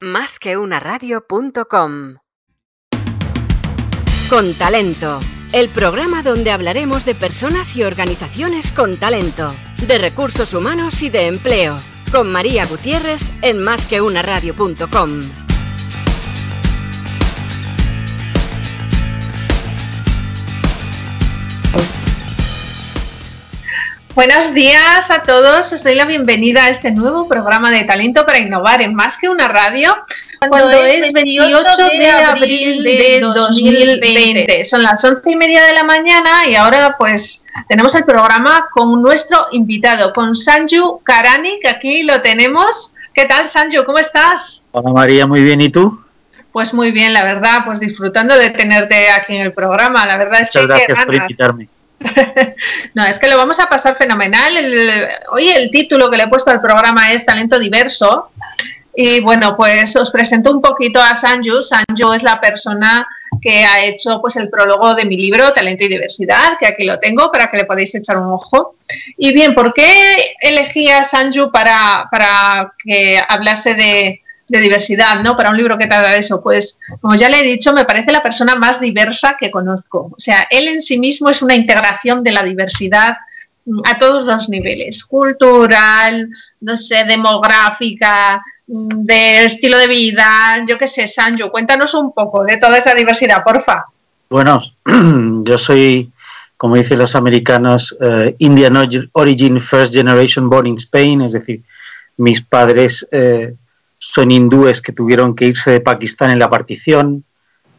Más que una radio.com. Con talento. El programa donde hablaremos de personas y organizaciones con talento, de recursos humanos y de empleo. Con María Gutiérrez en másqueunaradio.com. Buenos días a todos, os doy la bienvenida a este nuevo programa de Talento para Innovar en Más que una Radio, cuando, es 28 de abril de 2020. Son las once y media de la mañana y ahora pues tenemos el programa con nuestro invitado, con Sanju Karani, que aquí lo tenemos. ¿Qué tal, Sanju? ¿Cómo estás? Hola María, muy bien, ¿y tú? Pues muy bien, la verdad, pues disfrutando de tenerte aquí en el programa. La verdad es Muchas que gracias por invitarme. no, es que lo vamos a pasar fenomenal. hoy el título que le he puesto al programa es Talento Diverso. Y bueno, pues os presento un poquito a Sanju. Sanju es la persona que ha hecho pues el prólogo de mi libro Talento y Diversidad, que aquí lo tengo para que le podáis echar un ojo. Y bien, ¿por qué elegí a Sanju para, para que hablase de, de diversidad, ¿no? Para un libro que trata de eso, pues como ya le he dicho, me parece la persona más diversa que conozco. O sea, él en sí mismo es una integración de la diversidad mm, a todos los niveles, cultural, no sé, demográfica, mm, de estilo de vida, yo qué sé, Sanjo, cuéntanos un poco de toda esa diversidad, porfa. Bueno, yo soy, como dicen los americanos, uh, Indian Origin First Generation Born in Spain, es decir, mis padres eh, son hindúes que tuvieron que irse de Pakistán en la partición,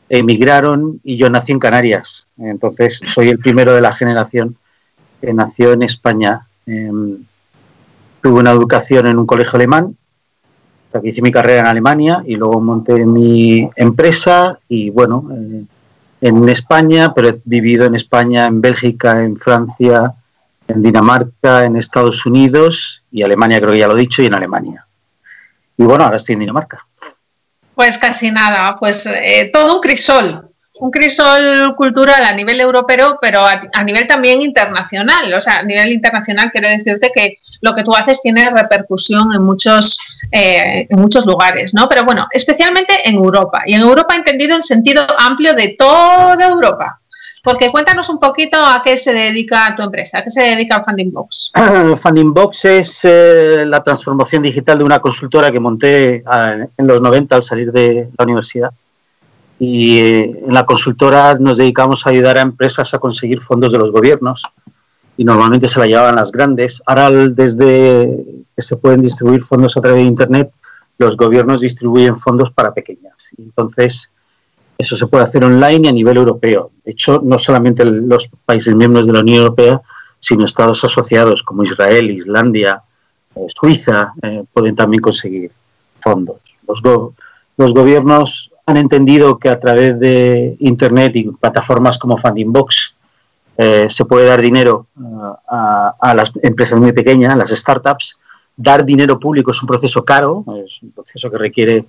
emigraron y yo nací en Canarias. Entonces soy el primero de la generación que nació en España. Em, tuve una educación en un colegio alemán, aquí hice mi carrera en Alemania y luego monté mi empresa y bueno, eh, en España, pero he vivido en España, en Bélgica, en Francia, en Dinamarca, en Estados Unidos y Alemania, creo que ya lo he dicho, y en Alemania. Y bueno, ahora estoy en Dinamarca. Pues casi nada, pues eh, todo un crisol, un crisol cultural a nivel europeo, pero a, nivel también internacional. O sea, a nivel internacional quiere decirte que lo que tú haces tiene repercusión en muchos, eh, en muchos lugares, ¿no? Pero bueno, especialmente en Europa. Y en Europa entendido en sentido amplio de toda Europa. Porque cuéntanos un poquito a qué se dedica tu empresa, a qué se dedica Funding Box. Funding Box es eh, la transformación digital de una consultora que monté ah, en los 90 al salir de la universidad. Y eh, en la consultora nos dedicamos a ayudar a empresas a conseguir fondos de los gobiernos y normalmente se la llevaban las grandes. Ahora, desde que se pueden distribuir fondos a través de Internet, los gobiernos distribuyen fondos para pequeñas. Entonces, eso se puede hacer online y a nivel europeo. De hecho, no solamente los países miembros de la Unión Europea, sino estados asociados como Israel, Islandia, eh, Suiza, eh, pueden también conseguir fondos. Los, gobiernos han entendido que a través de Internet y plataformas como Funding Box eh, se puede dar dinero a, a, las empresas muy pequeñas, las startups. Dar dinero público es un proceso caro, es un proceso que requiere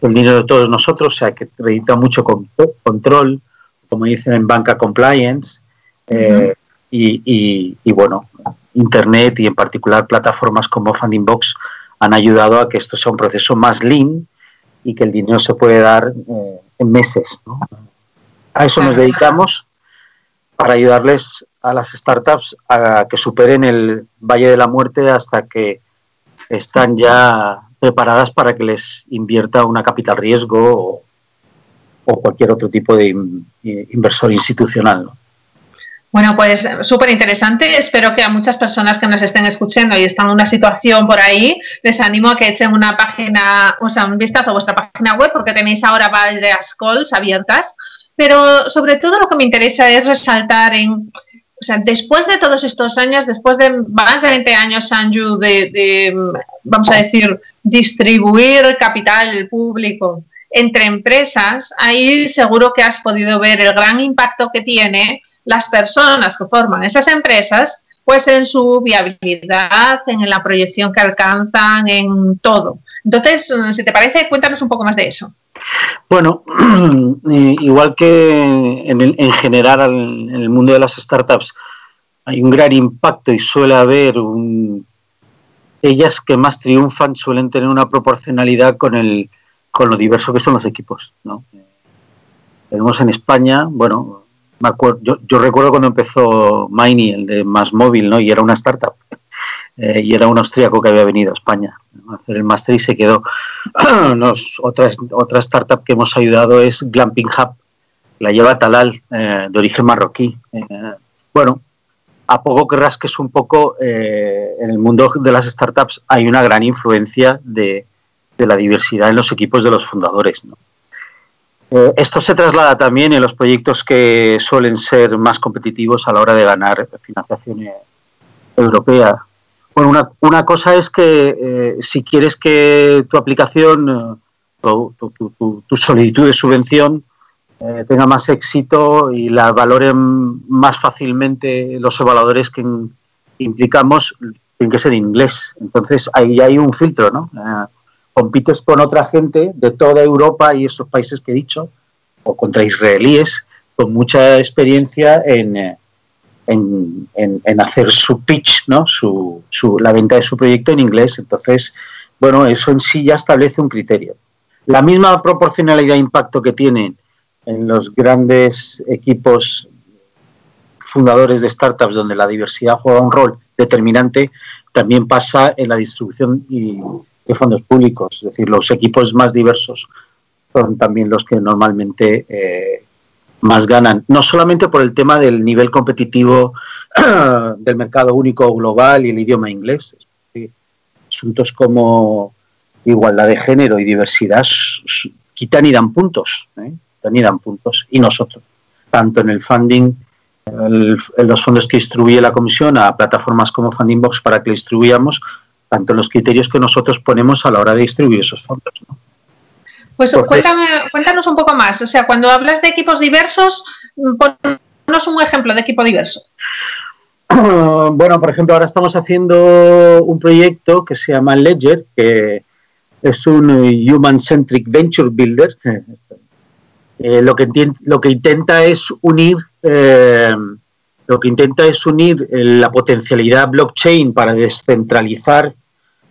el dinero de todos nosotros, o sea, que acredita mucho con, control, como dicen en banca compliance, eh, y, y, bueno, Internet y en particular plataformas como Funding Box han ayudado a que esto sea un proceso más lean y que el dinero se puede dar eh, en meses. A eso nos dedicamos para ayudarles a las startups a que superen el valle de la muerte hasta que están ya preparadas para que les invierta una capital riesgo o, cualquier otro tipo de inversor institucional. Bueno, pues súper interesante. Espero que a muchas personas que nos estén escuchando y están en una situación por ahí, les animo a que echen una página, o sea, un vistazo a vuestra página web, porque tenéis ahora varias calls abiertas. Pero sobre todo lo que me interesa es resaltar en, o sea, después de todos estos años, después de más de 20 años, Sanju, de vamos a decir, distribuir capital público entre empresas, ahí seguro que has podido ver el gran impacto que tiene las personas que forman esas empresas, pues en su viabilidad, en la proyección que alcanzan, en todo. Entonces, si te parece, cuéntanos un poco más de eso. Bueno, igual que en, en general en el mundo de las startups hay un gran impacto y suele haber un ellas que más triunfan suelen tener una proporcionalidad con el con lo diverso que son los equipos. ¿no? Tenemos en España, bueno, yo, yo, recuerdo cuando empezó Miney, el de Más Móvil, ¿no? y era una startup. Eh, y era un austríaco que había venido a España a hacer el máster y se quedó. Otra startup que hemos ayudado es Glamping Hub, la lleva Talal, eh, de origen marroquí. Eh, bueno, a poco que rasques un poco, eh, en el mundo de las startups hay una gran influencia de, la diversidad en los equipos de los fundadores. ¿no? esto se traslada también en los proyectos que suelen ser más competitivos a la hora de ganar financiación europea. Bueno, una, cosa es que si quieres que tu aplicación, tu, tu, tu solicitud de subvención, eh, tenga más éxito y la valoren más fácilmente los evaluadores que implicamos, tiene que ser inglés. Entonces ahí hay un filtro, ¿no? Compites con otra gente de toda Europa y esos países que he dicho, o contra israelíes con mucha experiencia en, eh, en, en, hacer su pitch, ¿no? Su, su, la venta de su proyecto en inglés. Entonces, bueno, eso en sí ya establece un criterio. La misma proporcionalidad de impacto que tienen en los grandes equipos fundadores de startups donde la diversidad juega un rol determinante, también pasa en la distribución de fondos públicos. Es decir, los equipos más diversos son también los que normalmente eh, más ganan. No solamente por el tema del nivel competitivo del mercado único global y el idioma inglés. Asuntos como igualdad de género y diversidad quitan y dan puntos. ¿eh? Dan puntos y nosotros, tanto en el funding, en los fondos que distribuye la comisión a plataformas como Funding Box para que distribuyamos, tanto los criterios que nosotros ponemos a la hora de distribuir esos fondos. Pues cuéntanos un poco más, o sea, cuando hablas de equipos diversos, ponnos un ejemplo de equipo diverso. Bueno, por ejemplo, ahora estamos haciendo un proyecto que se llama Ledger, que es un Human Centric Venture Builder, eh, lo, que lo que intenta es unir eh, lo que intenta es unir eh, la potencialidad blockchain para descentralizar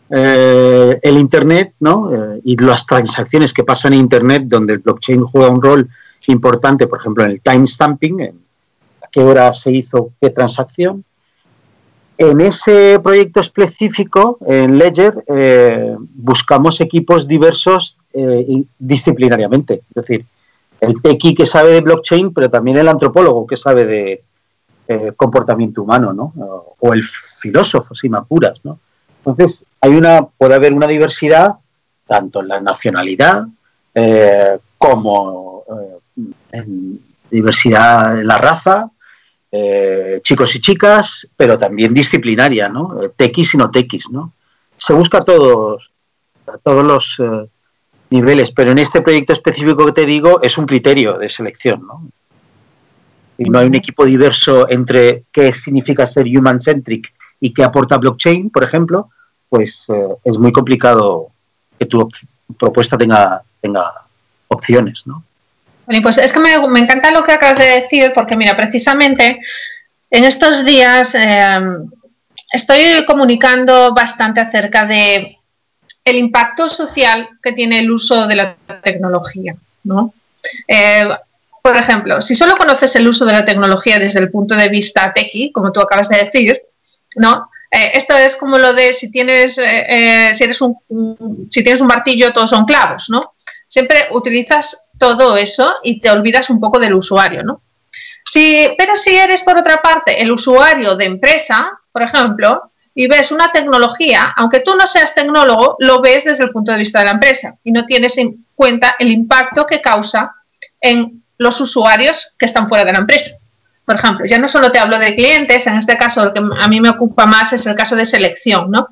el Internet ¿no? y las transacciones que pasan en Internet, donde el blockchain juega un rol importante, por ejemplo, en el timestamping, en a qué hora se hizo qué transacción. En ese proyecto específico, en Ledger, buscamos equipos diversos disciplinariamente. Es decir, el tequi que sabe de blockchain, pero también el antropólogo que sabe de eh, comportamiento humano, ¿no? O el filósofo, si apuras, ¿no? Entonces, hay una, puede haber una diversidad tanto en la nacionalidad eh, como eh, en diversidad en la raza, chicos y chicas, pero también disciplinaria, ¿no? Tequis y no tequis, ¿no? Se busca a todos, a todos los niveles, pero en este proyecto específico que te digo es un criterio de selección, ¿no? Y no hay un equipo diverso entre qué significa ser human-centric y qué aporta blockchain, por ejemplo, pues eh, es muy complicado que tu propuesta tenga, tenga opciones, ¿no? Bueno, pues es que me, encanta lo que acabas de decir, porque mira, precisamente en estos días eh, estoy comunicando bastante acerca de el impacto social que tiene el uso de la tecnología. ¿no? Eh, por ejemplo, si solo conoces el uso de la tecnología desde el punto de vista tequi, como tú acabas de decir, ¿no? Eh, esto es como lo de si tienes, eh, si, eres un, si tienes un martillo, todos son clavos, ¿no? Siempre utilizas todo eso y te olvidas un poco del usuario, ¿no? Pero si eres, por otra parte, el usuario de empresa, por ejemplo, y ves una tecnología, aunque tú no seas tecnólogo, lo ves desde el punto de vista de la empresa y no tienes en cuenta el impacto que causa en los usuarios que están fuera de la empresa. Por ejemplo, ya no solo te hablo de clientes, en este caso lo que a mí me ocupa más es el caso de selección, ¿no?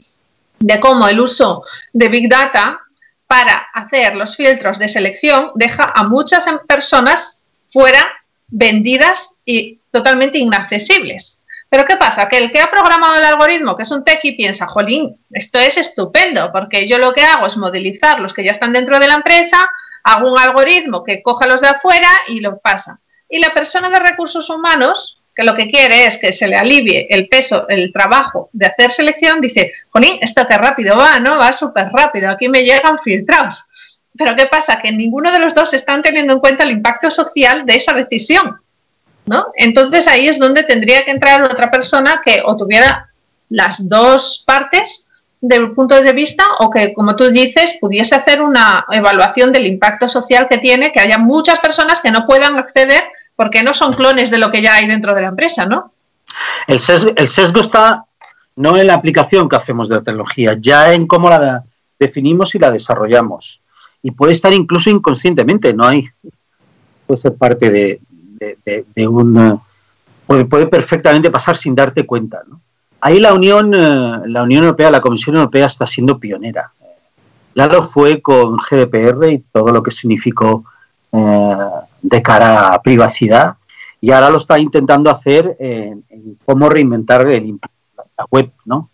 De cómo el uso de Big Data para hacer los filtros de selección deja a muchas personas fuera vendidas y totalmente inaccesibles. Pero ¿qué pasa? Que el que ha programado el algoritmo, que es un techie, piensa, jolín, esto es estupendo, porque yo lo que hago es modelizar los que ya están dentro de la empresa, hago un algoritmo que coja los de afuera y los pasa. Y la persona de recursos humanos, que lo que quiere es que se le alivie el peso, el trabajo de hacer selección, dice, jolín, esto qué rápido va, ¿no? Va súper rápido, aquí me llegan filtrados. pero ¿qué pasa? Que ninguno de los dos están teniendo en cuenta el impacto social de esa decisión. ¿No? Entonces ahí es donde tendría que entrar otra persona que o tuviera las dos partes del punto de vista o que, como tú dices, pudiese hacer una evaluación del impacto social que tiene, que haya muchas personas que no puedan acceder porque no son clones de lo que ya hay dentro de la empresa, ¿no? El sesgo, está no en la aplicación que hacemos de la tecnología, ya en cómo la definimos y la desarrollamos. Y puede estar incluso inconscientemente, no hay, puede ser parte de, de, un... Puede, puede, perfectamente pasar sin darte cuenta. Ahí la Unión, eh, la Unión Europea, la Comisión Europea está siendo pionera. Ya lo fue con GDPR y todo lo que significó eh, de cara a privacidad y ahora lo está intentando hacer en, cómo reinventar la web, ¿no?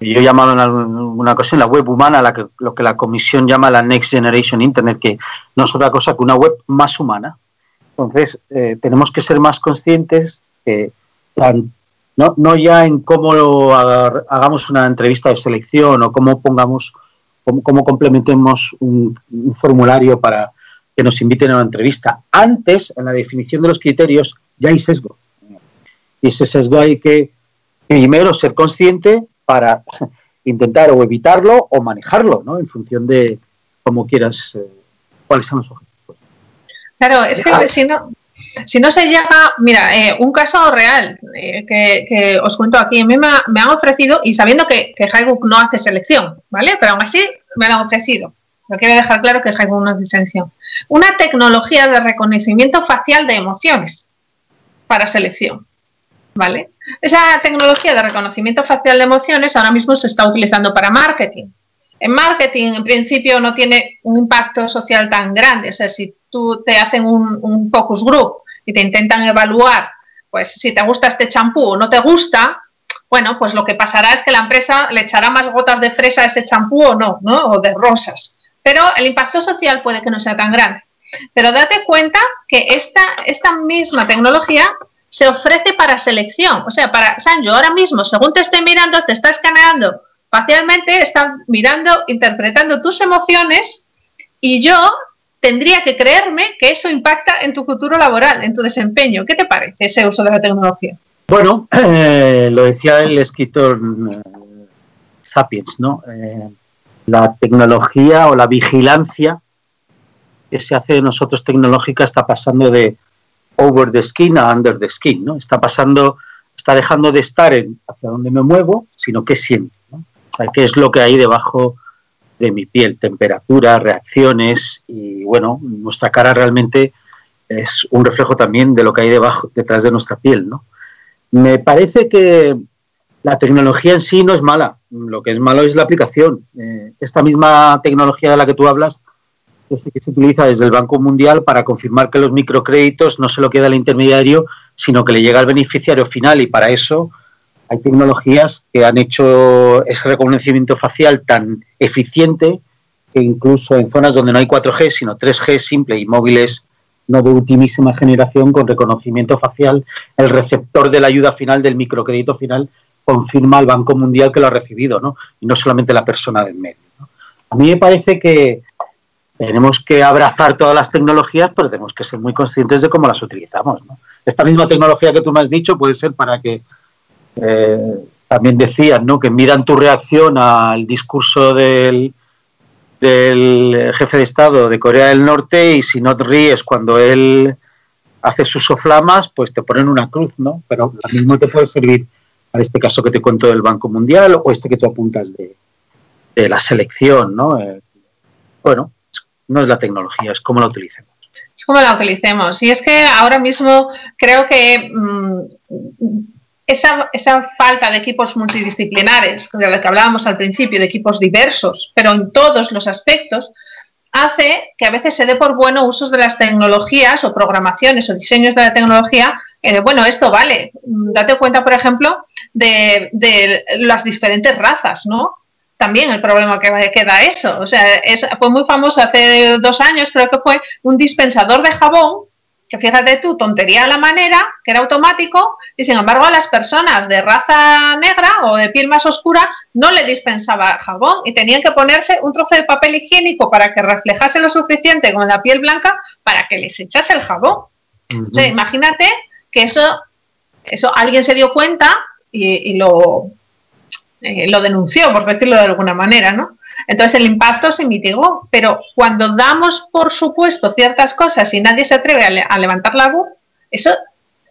Yo he llamado en alguna ocasión la web humana, la que, lo que la Comisión llama la Next Generation Internet, que no es otra cosa que una web más humana. Entonces, eh, tenemos que ser más conscientes que no, ya en cómo hagamos una entrevista de selección o cómo pongamos, cómo, complementemos un, formulario para que nos inviten a una entrevista. Antes, en la definición de los criterios, ya hay sesgo. Y ese sesgo hay que primero ser consciente para intentar o evitarlo o manejarlo, ¿no? En función de cómo quieras, eh, cuáles son los objetivos. Claro, es que si no, si no se llega, mira, eh, un caso real eh, que, os cuento aquí, a mí me, han ofrecido, y sabiendo que, que no hace selección, ¿vale? Pero aún así me lo han ofrecido. Pero quiero dejar claro que Highbook no hace selección. Una tecnología de reconocimiento facial de emociones para selección, ¿vale? Esa tecnología de reconocimiento facial de emociones ahora mismo se está utilizando para marketing. En marketing, en principio, no tiene un impacto social tan grande. O sea, si tú te hacen un, focus group y te intentan evaluar, pues si te gusta este champú o no te gusta, bueno, pues lo que pasará es que la empresa le echará más gotas de fresa a ese champú o no, ¿no? O de rosas. Pero el impacto social puede que no sea tan grande. Pero date cuenta que esta, esta misma tecnología se ofrece para selección. O sea, para Sanjo, ahora mismo, según te estoy mirando, te está escaneando facialmente, está mirando, interpretando tus emociones y yo tendría que creerme que eso impacta en tu futuro laboral, en tu desempeño. ¿Qué te parece ese uso de la tecnología? Bueno, eh, lo decía el escritor eh, Sapiens, ¿no? Eh, la tecnología o la vigilancia que se hace de nosotros tecnológica está pasando de over the skin a under the skin, ¿no? Está pasando, está dejando de estar en hacia dónde me muevo, sino qué siento, qué es lo que hay debajo de mi piel, temperatura, reacciones y bueno, nuestra cara realmente es un reflejo también de lo que hay debajo, detrás de nuestra piel, ¿no? Me parece que la tecnología en sí no es mala, lo que es malo es la aplicación. Eh, esta misma tecnología de la que tú hablas es que se utiliza desde el Banco Mundial para confirmar que los microcréditos no se lo queda el intermediario, sino que le llega al beneficiario final y para eso hay tecnologías que han hecho ese reconocimiento facial tan eficiente que incluso en zonas donde no hay 4G, sino 3G simple y móviles no de ultimísima generación con reconocimiento facial, el receptor de la ayuda final del microcrédito final confirma al Banco Mundial que lo ha recibido, ¿no? Y no solamente la persona del medio. A mí me parece que tenemos que abrazar todas las tecnologías, pero tenemos que ser muy conscientes de cómo las utilizamos. Esta misma tecnología que tú me has dicho puede ser para que eh, también decían ¿no? que midan tu reacción al discurso del, del jefe de Estado de Corea del Norte y si no te ríes cuando él hace sus soflamas, pues te ponen una cruz, ¿no? Pero lo mismo te puede servir para este caso que te cuento del Banco Mundial o este que tú apuntas de, la selección, ¿no? Eh, bueno, no es la tecnología, es cómo la utilicemos. Es cómo la utilicemos. Y es que ahora mismo creo que mm, esa, falta de equipos multidisciplinares, de lo que hablábamos al principio, de equipos diversos, pero en todos los aspectos, hace que a veces se dé por bueno usos de las tecnologías o programaciones o diseños de la tecnología. Bueno, esto vale. Date cuenta, por ejemplo, de, las diferentes razas, ¿no? También el problema que, queda eso. O sea, fue muy famoso hace dos años, creo que fue, un dispensador de jabón que fíjate tú, tontería a la manera, que era automático, y sin embargo a las personas de raza negra o de piel más oscura no le dispensaba jabón y tenían que ponerse un trozo de papel higiénico para que reflejase lo suficiente con la piel blanca para que les echase el jabón. O sea, imagínate que eso, eso alguien se dio cuenta y, lo, eh, lo denunció, por decirlo de alguna manera, ¿no? Entonces el impacto se mitigó, pero cuando damos por supuesto ciertas cosas y nadie se atreve a, levantar la voz, eso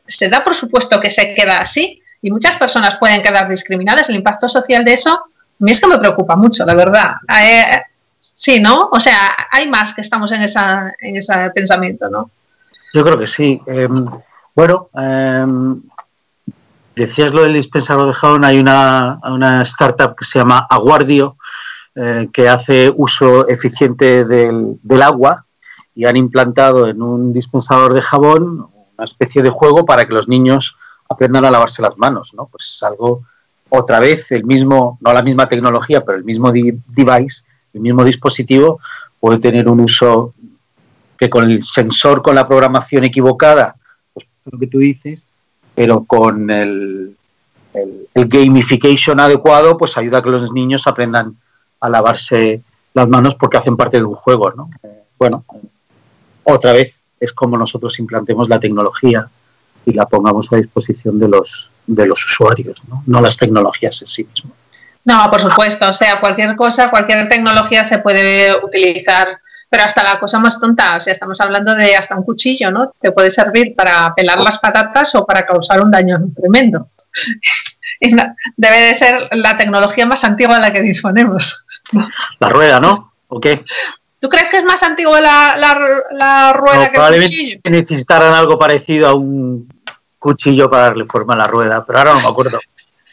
se da por supuesto que se queda así y muchas personas pueden quedar discriminadas. El impacto social de eso, a mí es que me preocupa mucho, la verdad. Eh, sí, ¿no? O sea, hay más que estamos en, esa, en ese pensamiento, ¿no? Yo creo que sí. Em, bueno, em, decías lo del dispensador de jabón, hay una, una startup que se llama Aguardio, eh, que hace uso eficiente del, agua y han implantado en un dispensador de jabón una especie de juego para que los niños aprendan a lavarse las manos, ¿no? Pues es algo, otra vez, el mismo, no la misma tecnología, pero el mismo device, el mismo dispositivo puede tener un uso que con el sensor, con la programación equivocada, pues lo que tú dices, pero con el, el, el gamification adecuado, pues ayuda a que los niños aprendan a lavarse las manos porque hacen parte de un juego, ¿no? Bueno, otra vez es como nosotros implantemos la tecnología y la pongamos a disposición de los, de los usuarios, ¿no? no las tecnologías en sí mismas. No, por supuesto, o sea, cualquier cosa, cualquier tecnología se puede utilizar, pero hasta la cosa más tonta, o sea, estamos hablando de hasta un cuchillo, ¿no? Te puede servir para pelar las patatas o para causar un daño tremendo. Debe de ser la tecnología más antigua de la que disponemos. La rueda, ¿no? ¿O qué? ¿Tú crees que es más antigua la, la, rueda que el cuchillo? necesitaran algo parecido a un cuchillo para darle forma a la rueda, pero ahora no me acuerdo.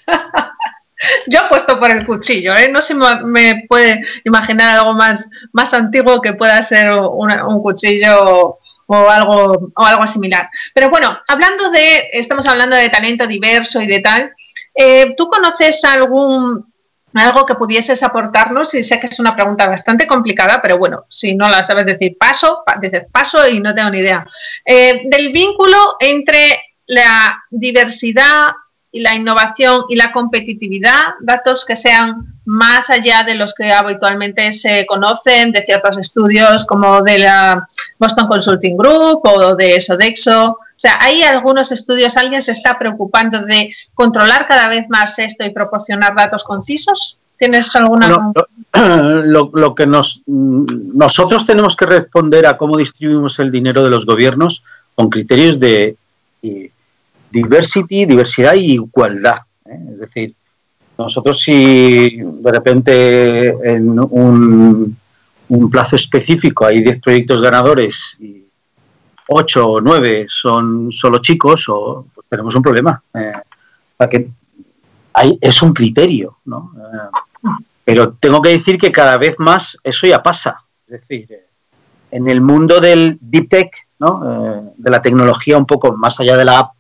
Yo apuesto por el cuchillo, ¿eh? no se me puede imaginar algo más, más antiguo que pueda ser un cuchillo o algo, o algo similar. Pero bueno, hablando de, estamos hablando de talento diverso y de tal, eh, ¿tú conoces algún algo que pudieses aportarnos? Y sé que es una pregunta bastante complicada, pero bueno, si no la sabes decir, paso, dices paso y no tengo ni idea. Eh, del vínculo entre la diversidad y la innovación y la competitividad, datos que sean más allá de los que habitualmente se conocen, de ciertos estudios como de la Boston Consulting Group o de Sodexo. O sea, hay algunos estudios, alguien se está preocupando de controlar cada vez más esto y proporcionar datos concisos. ¿Tienes alguna? lo, que nos, nosotros tenemos que responder a cómo distribuimos el dinero de los gobiernos con criterios de diversity, diversidad y igualdad. ¿eh? Es decir, nosotros si de repente en un, plazo específico hay 10 proyectos ganadores y 8 o 9 son solo chicos, o tenemos un problema. Eh, es un criterio, ¿no? Eh, pero tengo que decir que cada vez más eso ya pasa. Es decir, en el mundo del deep tech, ¿no? Eh, de la tecnología un poco más allá de la app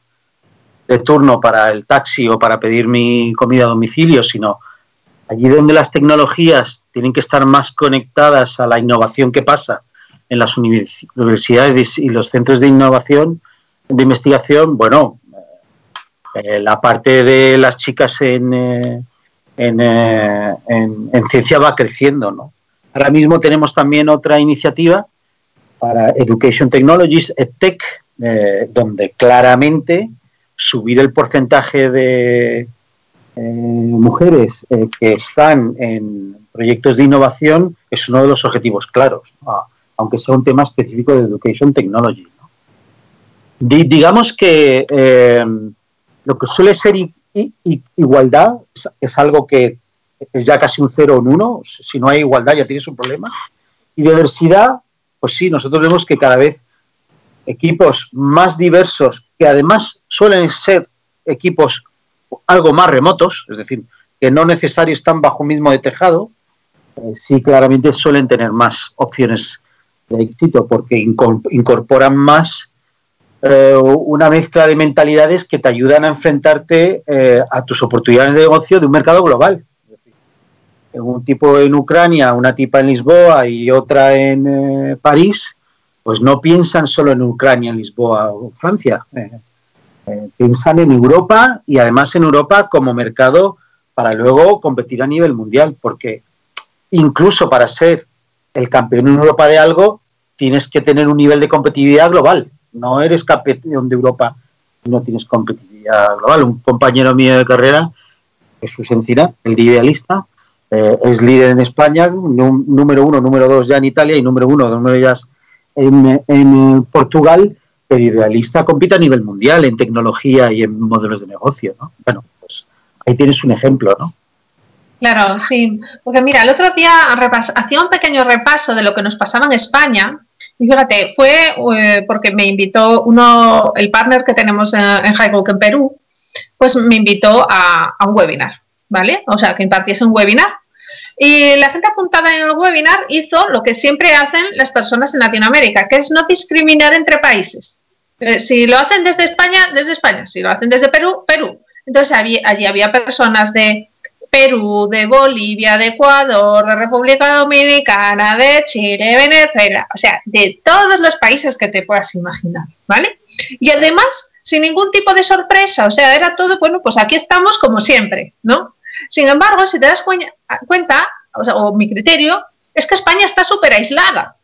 de turno para el taxi o para pedir mi comida a domicilio, sino allí donde las tecnologías tienen que estar más conectadas a la innovación que pasa en las universidades y los centros de innovación, de investigación, bueno, eh, la parte de las chicas en, eh, eh, en, en, ciencia va creciendo, ¿no? Ahora mismo tenemos también otra iniciativa para Education Technologies, EdTech, donde claramente subir el porcentaje de mujeres que están en proyectos de innovación es uno de los objetivos claros, aunque sea un tema específico de Education Technology. digamos que eh, lo que suele ser igualdad es, algo que es ya casi un cero o un uno, si no hay igualdad ya tienes un problema. Y diversidad, pues sí, nosotros vemos que cada vez equipos más diversos, que además suelen ser equipos algo más remotos, es decir, que no necesariamente están bajo mismo de tejado, eh, sí claramente suelen tener más opciones de porque incorporan más eh, una mezcla de mentalidades que te ayudan a enfrentarte eh, a tus oportunidades de negocio de un mercado global. un tipo en Ucrania, una tipa en Lisboa y otra en París, pues no piensan solo en Ucrania, Lisboa o Francia, eh, eh, piensan en Europa y además en Europa como mercado para luego competir a nivel mundial, porque incluso para ser el campeón en Europa de algo, tienes que tener un nivel de competitividad global. No eres campeón de Europa no tienes competitividad global. Un compañero mío de carrera, Jesús Encina, el idealista, eh, es líder en España, número uno, número dos ya en Italia y número uno, número ellas en, en Portugal, el idealista compite a nivel mundial en tecnología y en modelos de negocio, ¿no? Bueno, pues ahí tienes un ejemplo, ¿no? Claro, sí. Porque mira, el otro día hacía un pequeño repaso de lo que nos pasaba en España. Y fíjate, fue eh, porque me invitó uno, el partner que tenemos en, en en Perú, pues me invitó a, a, un webinar, ¿vale? O sea, que impartiese un webinar. Y la gente apuntada en el webinar hizo lo que siempre hacen las personas en Latinoamérica, que es no discriminar entre países. Eh, si lo hacen desde España, desde España. Si lo hacen desde Perú, Perú. Entonces allí había personas de Perú, de Bolivia, de Ecuador, de República Dominicana, de Chile, Venezuela, o sea, de todos los países que te puedas imaginar, ¿vale? Y además, sin ningún tipo de sorpresa, o sea, era todo, bueno, pues aquí estamos como siempre, ¿no? Sin embargo, si te das cuenta, o, sea, o mi criterio, es que España está súper aislada.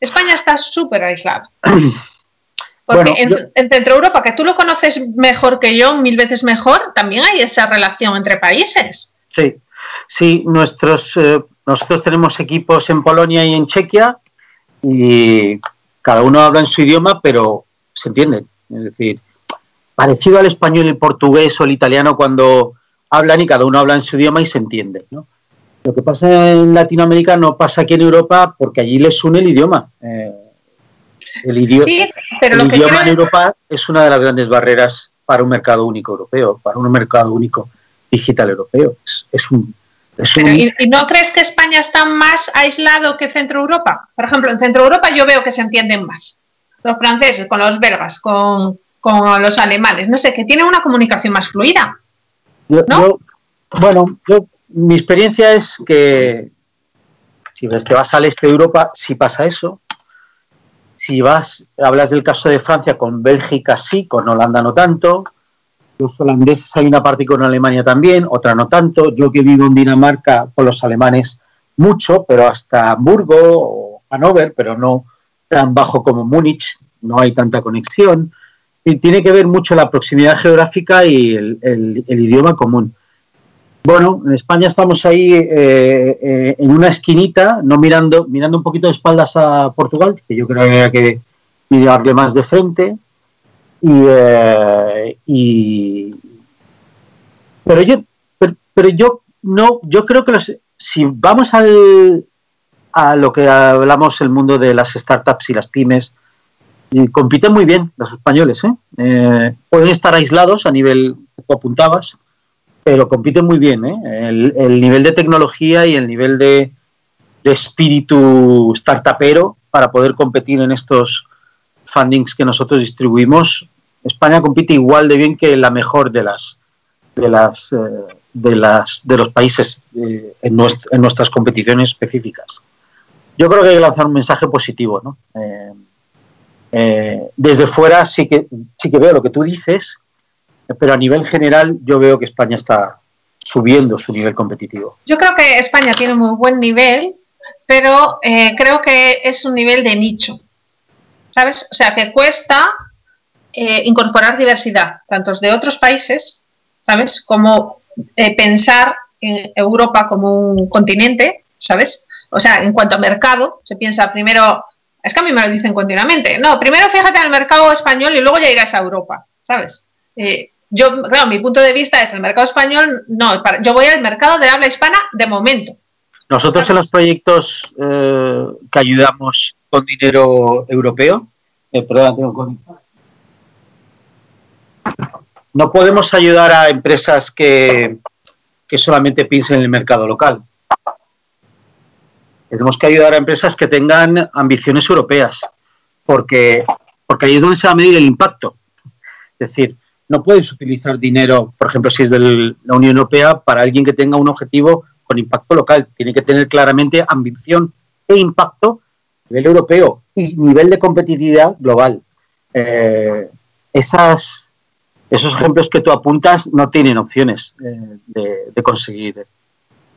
España está súper aislada. Porque en, Centro Europa, que tú lo conoces mejor que yo, mil veces mejor, también hay esa relación entre países. Sí, sí, nuestros, eh, nosotros tenemos equipos en Polonia y en Chequia y cada uno habla en su idioma, pero se entiende. Es decir, parecido al español, el portugués o el italiano cuando hablan y cada uno habla en su idioma y se entiende. Lo que pasa en Latinoamérica no pasa aquí en Europa porque allí les une el idioma. Eh, el, idioma en Europa es una de las grandes barreras para un mercado único europeo, para un mercado único digital europeo. Es, un, ¿y, no crees que España está más aislado que Centro Europa? Por ejemplo, en Centro Europa yo veo que se entienden más. Los franceses con los belgas, con, los alemanes, no sé, que tienen una comunicación más fluida. bueno, yo, mi experiencia es que si que vas al este de Europa, sí pasa eso, si vas, hablas del caso de Francia, con Bélgica sí, con Holanda no tanto. Los holandeses hay una parte con Alemania también, otra no tanto. Yo que vivo en Dinamarca con los alemanes mucho, pero hasta Hamburgo o Hannover, pero no tan bajo como Múnich, no hay tanta conexión. Y tiene que ver mucho la proximidad geográfica y el idioma común. Bueno, en España estamos ahí eh, eh, en una esquinita, no mirando, mirando un poquito de espaldas a Portugal, que yo creo que había que mirarle más de frente. Y, eh, pero yo, pero, yo no, yo creo que si vamos al, a lo que hablamos el mundo de las startups y las pymes, y compiten muy bien los españoles, pueden estar aislados a nivel que apuntabas, pero compiten muy bien. ¿eh? El, nivel de tecnología y el nivel de, espíritu startupero para poder competir en estos fundings que nosotros distribuimos, España compite igual de bien que la mejor de las de las eh, de las de los países eh, en, nuestras competiciones específicas. Yo creo que hay que lanzar un mensaje positivo, ¿no? desde fuera sí que sí que veo lo que tú dices, pero a nivel general yo veo que España está subiendo su nivel competitivo. Yo creo que España tiene muy buen nivel, pero eh, creo que es un nivel de nicho, ¿sabes? O sea, que cuesta eh, incorporar diversidad, tanto de otros países, ¿sabes? Como eh, pensar en Europa como un continente, ¿sabes? O sea, en cuanto a mercado, se piensa primero, es que a mí me lo dicen continuamente, no, primero fíjate en el mercado español y luego ya irás a Europa, ¿sabes? Yo, claro, mi punto de vista es el mercado español, no, yo voy al mercado de habla hispana de momento. Nosotros en los proyectos eh, que ayudamos con dinero europeo, eh, perdón, tengo no podemos ayudar a empresas que, que solamente piensen en el mercado local. Tenemos que ayudar a empresas que tengan ambiciones europeas, porque, porque ahí es donde se va a medir el impacto. Es decir, no puedes utilizar dinero, por ejemplo, si es de la Unión Europea, para alguien que tenga un objetivo con impacto local. Tiene que tener claramente ambición e impacto nivel europeo y nivel de competitividad global. Eh, esas, esos ejemplos que tú apuntas no tienen opciones eh, de, conseguir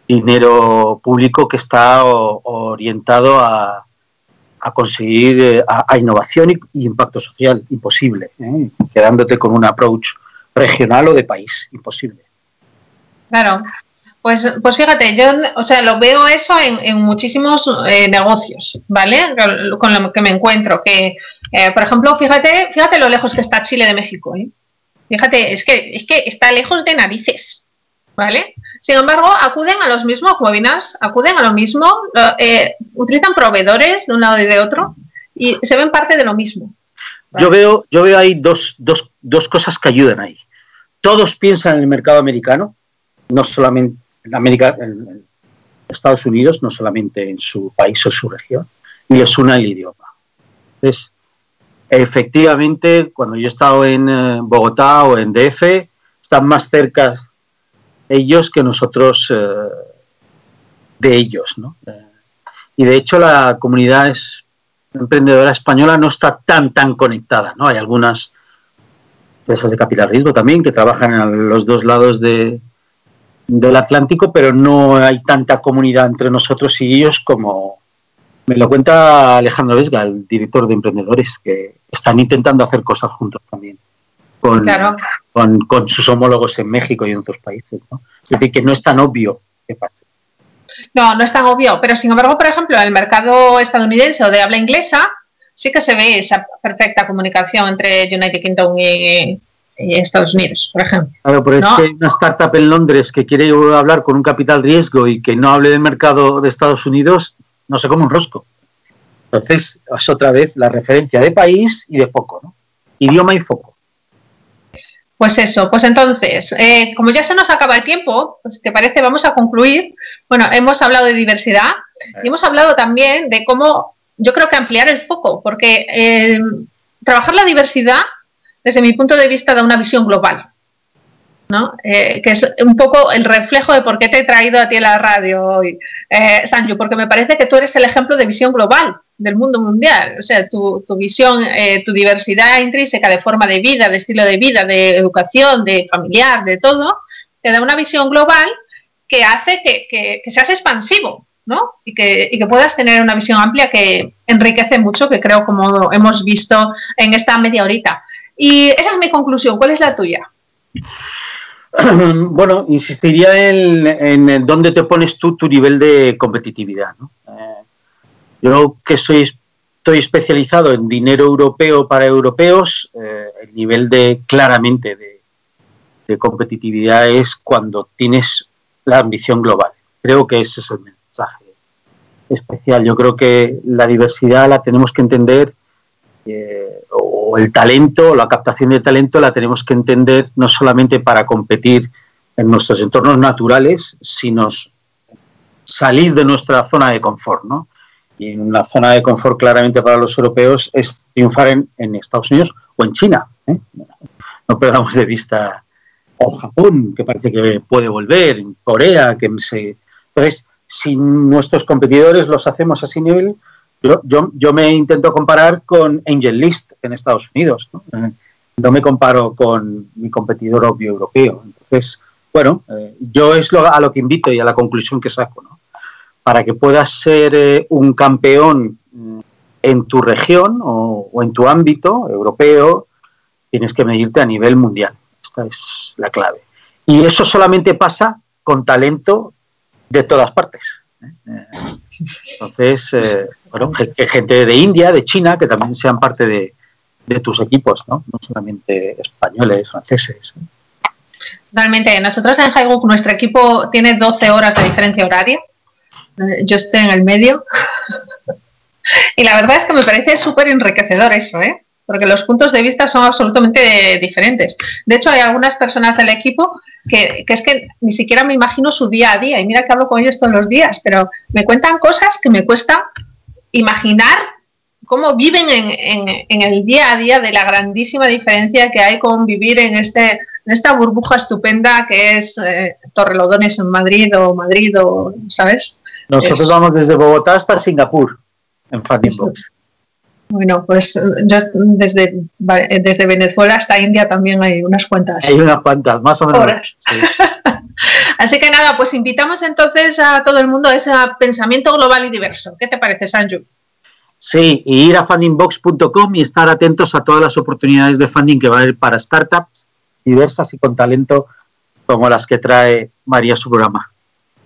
dinero público que está orientado a, a conseguir eh, a, innovación y, impacto social. Imposible, quedándote con un approach regional o de país. Imposible. Claro. Pues, pues fíjate, yo o sea, lo veo eso en, muchísimos eh, negocios, ¿vale? Con lo que me encuentro. Que, eh, por ejemplo, fíjate, fíjate lo lejos que está Chile de México. ¿eh? Fíjate, es que, es que está lejos de narices, ¿vale? Sin embargo, acuden a los mismos webinars, acuden a lo mismo, utilizan proveedores de un lado y de otro y se ven parte de lo mismo. Yo veo, yo veo ahí dos, dos, dos cosas que ayudan ahí. Todos piensan en el mercado americano, no solamente en América, en Estados Unidos, no solamente en su país o su región, y les une el idioma. Entonces, efectivamente, cuando yo he estado en eh, Bogotá o en DF, están más cerca ellos que nosotros eh, de ellos. ¿no? y de hecho la comunidad emprendedora española no está tan, tan conectada. ¿no? Hay algunas empresas de capital riesgo también que trabajan en los dos lados de, del Atlántico, pero no hay tanta comunidad entre nosotros y ellos como me lo cuenta Alejandro Vesga, el director de emprendedores, que están intentando hacer cosas juntos también con, con, sus homólogos en México y en otros países. Es decir, que no es tan obvio que pase. No, no es tan obvio, pero sin embargo, por ejemplo, en el mercado estadounidense o de habla inglesa, sí que se ve esa perfecta comunicación entre United Kingdom y, Estados Unidos, por ejemplo. Claro, pero es que hay una startup en Londres que quiere hablar con un capital riesgo y que no hable del mercado de Estados Unidos, no sé cómo un rosco. Entonces, es otra vez la referencia de país y de foco, ¿no? Idioma y foco. Pues eso, pues entonces, eh, como ya se nos acaba el tiempo, pues te parece, vamos a concluir. Bueno, hemos hablado de diversidad y hemos hablado también de cómo, yo creo que ampliar el foco, porque eh, trabajar la diversidad desde mi punto de vista, da una visión global. ¿No? Eh, que es un poco el reflejo de por qué te he traído a ti a la radio hoy, eh, Sanju, porque me parece que tú eres el ejemplo de visión global del mundo mundial. O sea, tu, visión, eh, tu diversidad intrínseca de forma de vida, de estilo de vida, de educación, de familiar, de todo, te da una visión global que hace que, seas expansivo, ¿no? Y que, y que, puedas tener una visión amplia que enriquece mucho, que creo como hemos visto en esta media horita. Y esa es mi conclusión. ¿Cuál es la tuya? Bueno, insistiría en, dónde te pones tú tu nivel de competitividad. Eh, yo que soy, estoy especializado en dinero europeo para europeos, eh, el nivel de claramente de, de, competitividad es cuando tienes la ambición global. Creo que ese es el mensaje especial. Yo creo que la diversidad la tenemos que entender eh, o el talento, la captación de talento la tenemos que entender no solamente para competir en nuestros entornos naturales, sino salir de nuestra zona de confort, ¿no? Y una zona de confort claramente para los europeos es triunfar en, Estados Unidos o en China. ¿eh? No perdamos de vista o Japón, que parece que puede volver, Corea, que se... Entonces, si nuestros competidores los hacemos a ese nivel, yo, yo, me intento comparar con Angel List en Estados Unidos. ¿no? Eh, me comparo con mi competidor obvio europeo. Entonces, bueno, eh, yo es lo, a lo que invito y a la conclusión que saco. Para que puedas ser eh, un campeón mm, en tu región o, en tu ámbito europeo, tienes que medirte a nivel mundial. Esta es la clave. Y eso solamente pasa con talento de todas partes. Entonces, bueno, que gente de India, de China, que también sean parte de, tus equipos, ¿no? No solamente españoles, franceses. Totalmente. Nosotros en Highbook, nuestro equipo tiene 12 horas de diferencia horaria. Yo estoy en el medio. y la verdad es que me parece súper enriquecedor eso, ¿eh? Porque los puntos de vista son absolutamente diferentes. De hecho, hay algunas personas del equipo que, que, es que ni siquiera me imagino su día a día. Y mira que hablo con ellos todos los días, pero me cuentan cosas que me cuesta imaginar cómo viven en, el día a día de la grandísima diferencia que hay con vivir en, este, en esta burbuja estupenda que es eh, Torrelodones en Madrid o Madrid o, ¿sabes? Nosotros vamos desde Bogotá hasta Singapur. en Box. Bueno, pues yo desde, desde Venezuela hasta India también hay unas cuantas. Hay unas cuantas, más o menos. Así que nada, pues invitamos entonces a todo el mundo a ese pensamiento global y diverso. ¿Qué te parece, Sanju? Sí, y ir a fundingbox.com y estar atentos a todas las oportunidades de funding que va a haber para startups diversas y con talento como las que trae María su programa.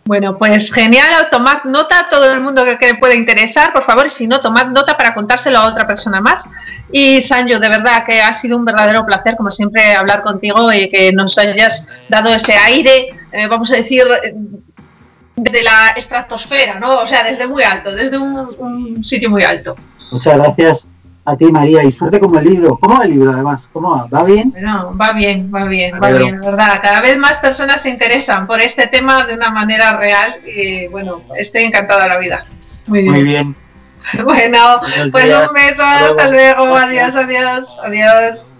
Bueno, pues genial, tomad nota, todo el mundo que, le puede interesar, por favor, si no, tomad nota para contárselo a otra persona más. Y Sanjo, de verdad que ha sido un verdadero placer, como siempre, hablar contigo y que nos hayas dado ese aire, eh, vamos a decir, desde la estratosfera, ¿no? O sea, desde muy alto, desde un sitio muy alto. Muchas gracias a ti, María, y suerte como el libro. ¿Cómo va el libro, además? ¿Cómo va? ¿Va bien? Bueno, va bien, va bien, va bien, verdad. Cada vez más personas se interesan por este tema de una manera real y, bueno, estoy encantada de la vida. Muy bien. Muy bien. Bueno, pues un beso, hasta luego, adiós, adiós, adiós.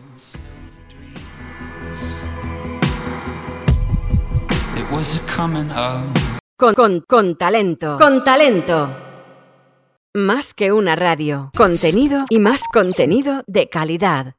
Con, con, con talento. Con talento. Más que una radio. Contenido y más contenido de calidad.